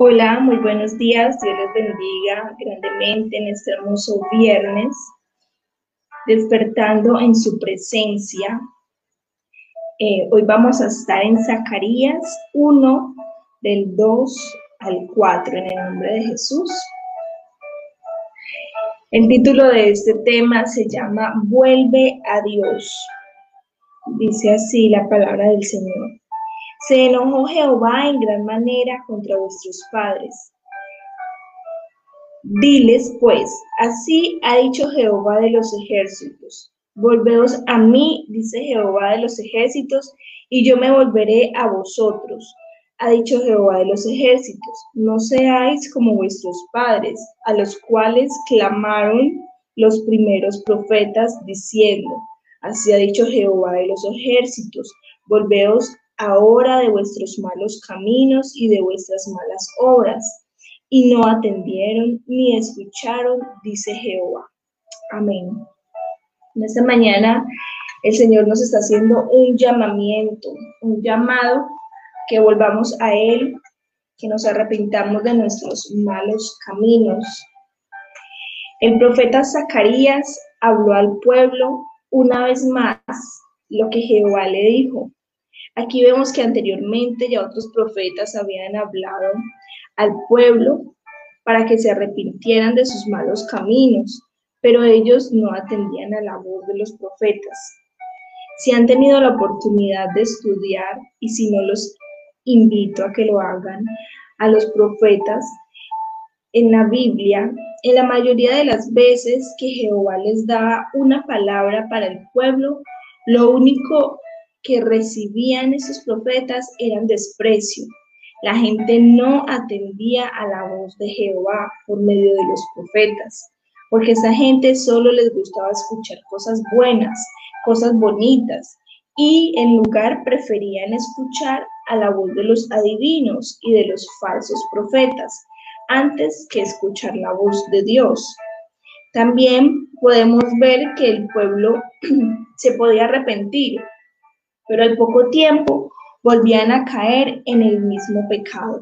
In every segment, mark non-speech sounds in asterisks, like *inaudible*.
Hola, muy buenos días. Dios les bendiga grandemente en este hermoso viernes, despertando en su presencia. Eh, hoy vamos a estar en Zacarías 1, del 2 al 4, en el nombre de Jesús. El título de este tema se llama Vuelve a Dios. Dice así la palabra del Señor. Se enojó Jehová en gran manera contra vuestros padres. Diles pues, así ha dicho Jehová de los ejércitos. Volveos a mí, dice Jehová de los ejércitos, y yo me volveré a vosotros. Ha dicho Jehová de los ejércitos, no seáis como vuestros padres, a los cuales clamaron los primeros profetas, diciendo, así ha dicho Jehová de los ejércitos, volveos ahora de vuestros malos caminos y de vuestras malas obras, y no atendieron ni escucharon, dice Jehová. Amén. En esta mañana el Señor nos está haciendo un llamamiento, un llamado que volvamos a Él, que nos arrepintamos de nuestros malos caminos. El profeta Zacarías habló al pueblo una vez más lo que Jehová le dijo. Aquí vemos que anteriormente ya otros profetas habían hablado al pueblo para que se arrepintieran de sus malos caminos, pero ellos no atendían a la voz de los profetas. Si han tenido la oportunidad de estudiar y si no los invito a que lo hagan, a los profetas en la Biblia, en la mayoría de las veces que Jehová les da una palabra para el pueblo, lo único que recibían esos profetas eran desprecio. La gente no atendía a la voz de Jehová por medio de los profetas, porque esa gente solo les gustaba escuchar cosas buenas, cosas bonitas, y en lugar preferían escuchar a la voz de los adivinos y de los falsos profetas, antes que escuchar la voz de Dios. También podemos ver que el pueblo *clears throat* se podía arrepentir, pero al poco tiempo volvían a caer en el mismo pecado,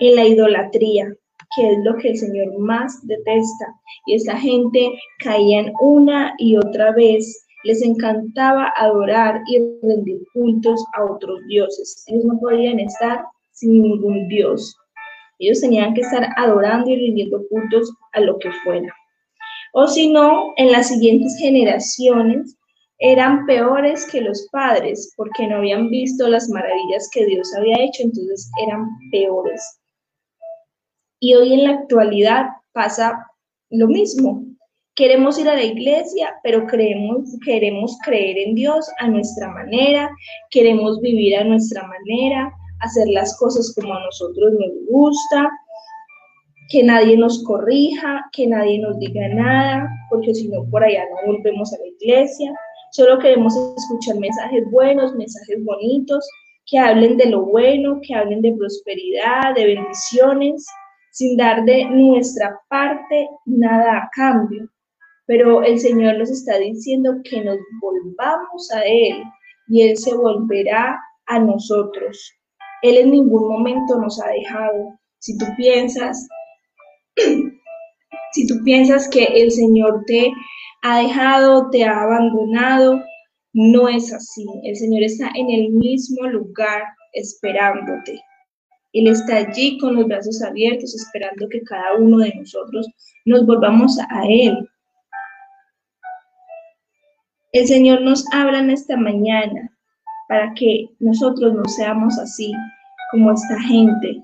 en la idolatría, que es lo que el Señor más detesta. Y esa gente caían una y otra vez, les encantaba adorar y rendir cultos a otros dioses. Ellos no podían estar sin ningún dios. Ellos tenían que estar adorando y rindiendo cultos a lo que fuera. O si no, en las siguientes generaciones eran peores que los padres porque no habían visto las maravillas que Dios había hecho, entonces eran peores. Y hoy en la actualidad pasa lo mismo. Queremos ir a la iglesia, pero queremos creer en Dios a nuestra manera, queremos vivir a nuestra manera, hacer las cosas como a nosotros nos gusta, que nadie nos corrija, que nadie nos diga nada, porque si no por allá no volvemos a la iglesia. Solo queremos escuchar mensajes buenos, mensajes bonitos, que hablen de lo bueno, que hablen de prosperidad, de bendiciones, sin dar de nuestra parte nada a cambio. Pero el Señor nos está diciendo que nos volvamos a Él y Él se volverá a nosotros. Él en ningún momento nos ha dejado. Si tú piensas, *clears throat* si tú piensas que el Señor te ha dejado, te ha abandonado. No es así. El Señor está en el mismo lugar esperándote. Él está allí con los brazos abiertos esperando que cada uno de nosotros nos volvamos a Él. El Señor nos habla en esta mañana para que nosotros no seamos así como esta gente.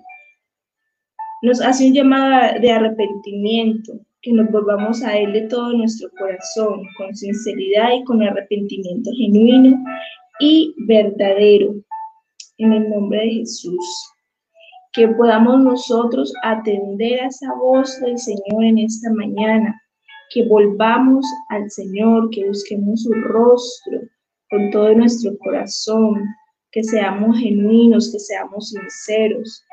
Nos hace un llamado de arrepentimiento, que nos volvamos a Él de todo nuestro corazón, con sinceridad y con arrepentimiento genuino y verdadero, en el nombre de Jesús. Que podamos nosotros atender a esa voz del Señor en esta mañana, que volvamos al Señor, que busquemos su rostro con todo nuestro corazón, que seamos genuinos, que seamos sinceros,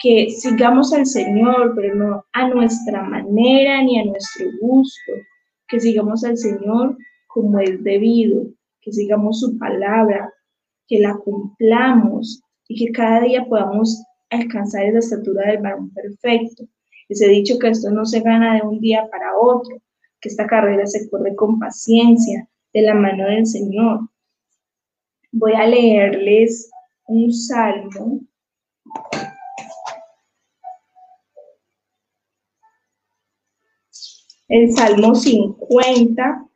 que sigamos al Señor, pero no a nuestra manera ni a nuestro gusto, que sigamos al Señor como es debido, que sigamos su palabra, que la cumplamos y que cada día podamos alcanzar esa estatura del varón perfecto. Les he dicho que esto no se gana de un día para otro, que esta carrera se corre con paciencia, de la mano del Señor. Voy a leerles un salmo. El Salmo 50,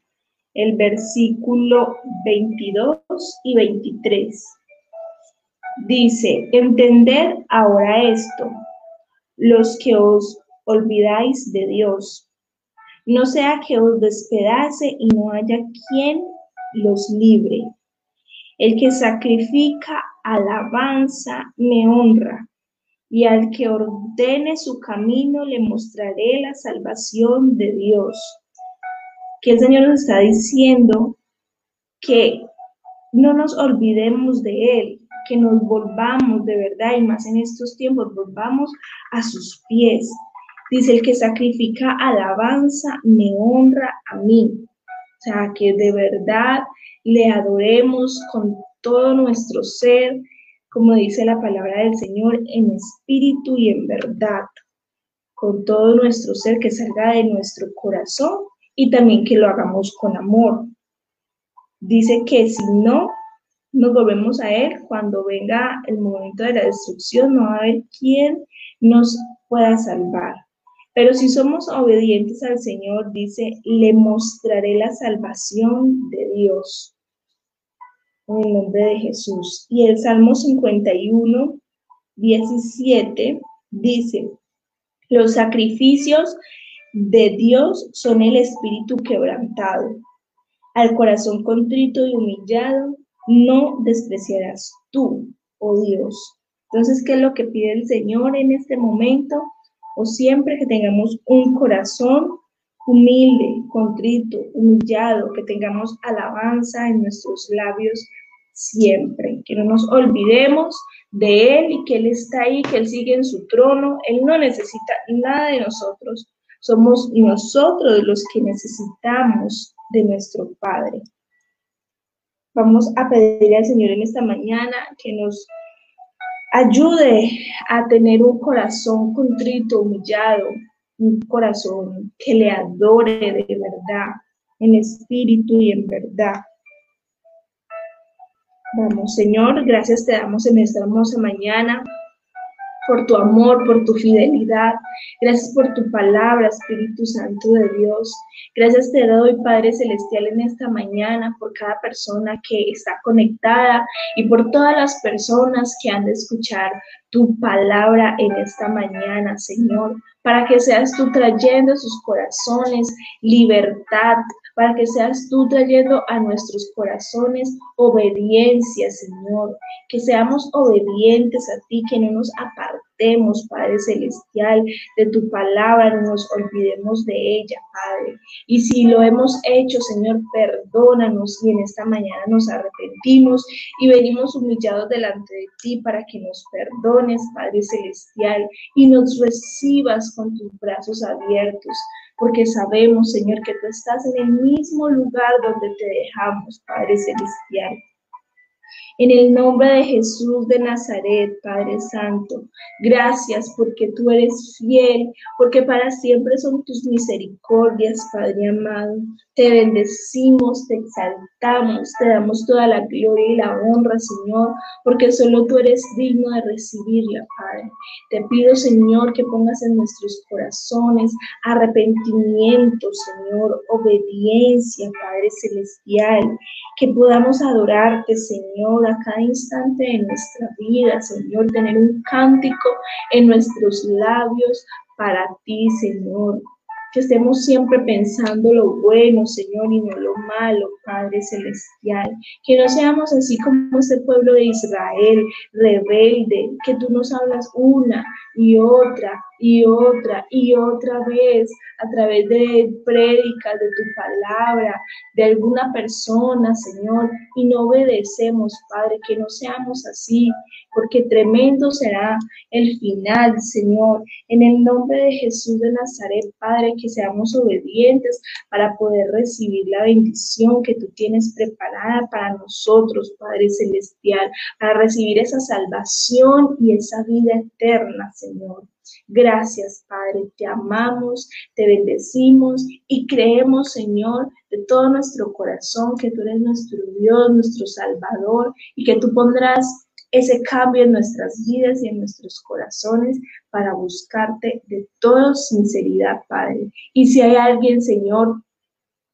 el versículo 22 y 23. Dice, entended ahora esto, los que os olvidáis de Dios. No sea que os despedace y no haya quien los libre. El que sacrifica alabanza me honra, y al que ordene su camino le mostraré la salvación de Dios. Que el Señor nos está diciendo que no nos olvidemos de Él, que nos volvamos de verdad y más en estos tiempos, volvamos a sus pies. Dice, el que sacrifica alabanza me honra a mí. O sea, que de verdad le adoremos con todo nuestro ser, como dice la palabra del Señor, en espíritu y en verdad, con todo nuestro ser que salga de nuestro corazón y también que lo hagamos con amor. Dice que si no, nos volvemos a Él, cuando venga el momento de la destrucción, no va a haber quien nos pueda salvar. Pero si somos obedientes al Señor, dice, le mostraré la salvación de Dios. En el nombre de Jesús. Y el Salmo 51, 17 dice, los sacrificios de Dios son el espíritu quebrantado. Al corazón contrito y humillado, no despreciarás tú, oh Dios. Entonces, ¿qué es lo que pide el Señor en este momento? O siempre que tengamos un corazón humilde, contrito, humillado, que tengamos alabanza en nuestros labios siempre, que no nos olvidemos de Él y que Él está ahí, que Él sigue en su trono, Él no necesita nada de nosotros, somos nosotros los que necesitamos de nuestro Padre. Vamos a pedir al Señor en esta mañana que nos ayude a tener un corazón contrito, humillado, un corazón que le adore de verdad, en espíritu y en verdad. Vamos, Señor, gracias te damos en esta hermosa mañana por tu amor, por tu fidelidad. Gracias por tu palabra, Espíritu Santo de Dios. Gracias te doy, Padre Celestial, en esta mañana por cada persona que está conectada y por todas las personas que han de escuchar tu palabra en esta mañana, Señor, para que seas tú trayendo a sus corazones libertad, para que seas tú trayendo a nuestros corazones obediencia, Señor, que seamos obedientes a ti, que no nos apartemos, Padre Celestial, de tu palabra, no nos olvidemos de ella, Padre. Y si lo hemos hecho, Señor, perdónanos y en esta mañana nos arrepentimos y venimos humillados delante de ti para que nos perdones, Padre Celestial, y nos recibas con tus brazos abiertos porque sabemos, Señor, que tú estás en el mismo lugar donde te dejamos, Padre Celestial. En el nombre de Jesús de Nazaret, Padre Santo, gracias porque tú eres fiel, porque para siempre son tus misericordias, Padre amado. Te bendecimos, te exaltamos, te damos toda la gloria y la honra, Señor, porque solo tú eres digno de recibirla, Padre. Te pido, Señor, que pongas en nuestros corazones arrepentimiento, Señor, obediencia, Padre Celestial, que podamos adorarte, Señor, a cada instante de nuestra vida, Señor, tener un cántico en nuestros labios para ti, Señor. Que estemos siempre pensando lo bueno, Señor, y no lo malo, Padre Celestial. Que no seamos así como ese pueblo de Israel, rebelde, que tú nos hablas una y otra y otra y otra vez a través de prédicas, de tu palabra, de alguna persona, Señor, y no obedecemos, Padre, que no seamos así, porque tremendo será el final, Señor. En el nombre de Jesús de Nazaret, Padre, que seamos obedientes para poder recibir la bendición que tú tienes preparada para nosotros, Padre Celestial, para recibir esa salvación y esa vida eterna, Señor. Gracias, Padre, te amamos, te bendecimos y creemos, Señor, de todo nuestro corazón que tú eres nuestro Dios, nuestro Salvador y que tú pondrás ese cambio en nuestras vidas y en nuestros corazones para buscarte de toda sinceridad, Padre. Y si hay alguien, Señor,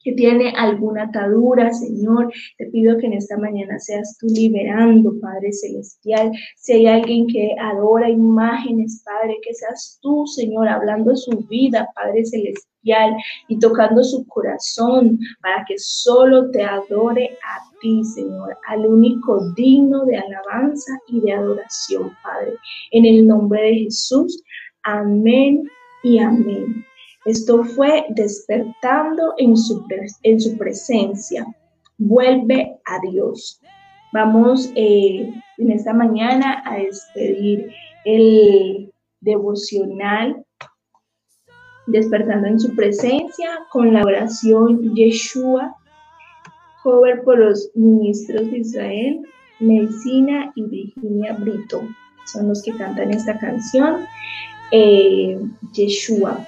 que tiene alguna atadura, Señor. Te pido que en esta mañana seas tú liberando, Padre Celestial. Si hay alguien que adora imágenes, Padre, que seas tú, Señor, hablando de su vida, Padre Celestial, y tocando su corazón para que solo te adore a ti, Señor, al único digno de alabanza y de adoración, Padre. En el nombre de Jesús, amén y amén. Esto fue despertando en su, en su presencia. Vuelve a Dios. Vamos eh, en esta mañana a despedir el devocional despertando en su presencia con la oración Yeshua, cover por los ministros de Israel, Medicina y Virginia Brito. Son los que cantan esta canción. Eh, Yeshua.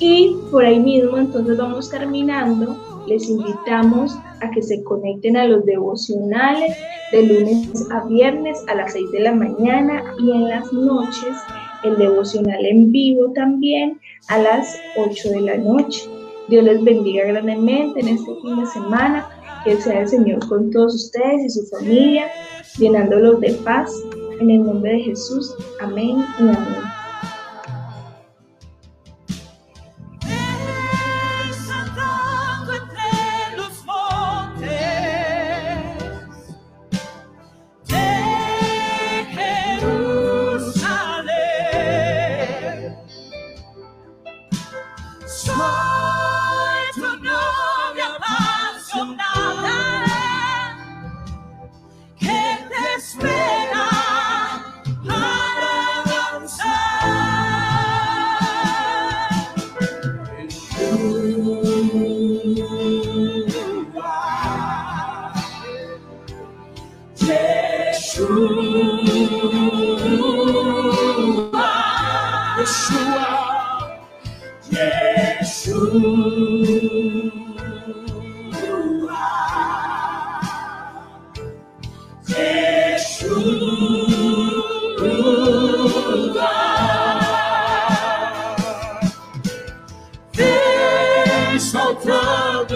Y por ahí mismo entonces vamos terminando. Les invitamos a que se conecten a los devocionales de lunes a viernes a las 6 de la mañana y en las noches el devocional en vivo también a las 8 de la noche. Dios les bendiga grandemente en este fin de semana. Que sea el Señor con todos ustedes y su familia, llenándolos de paz. En el nombre de Jesús. Amén y amén.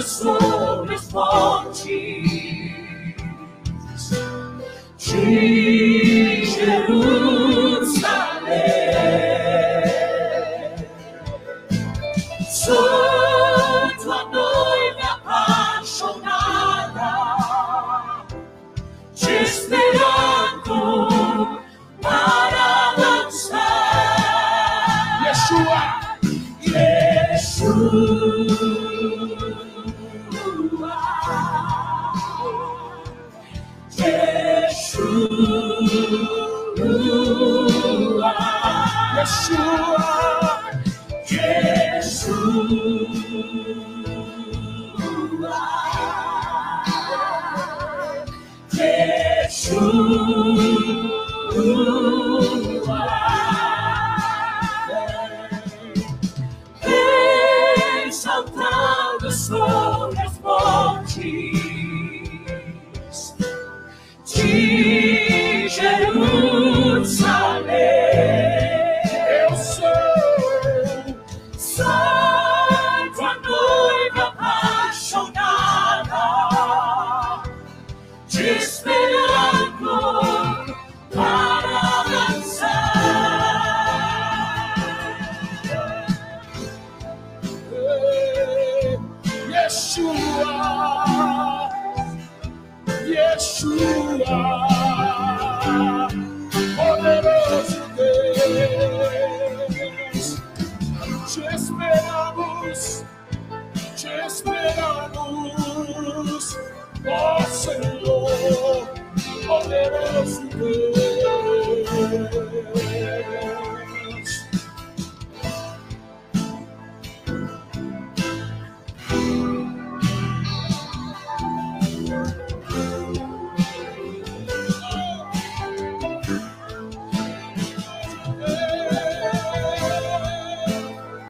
the. who you. Oh Senhor, poderoso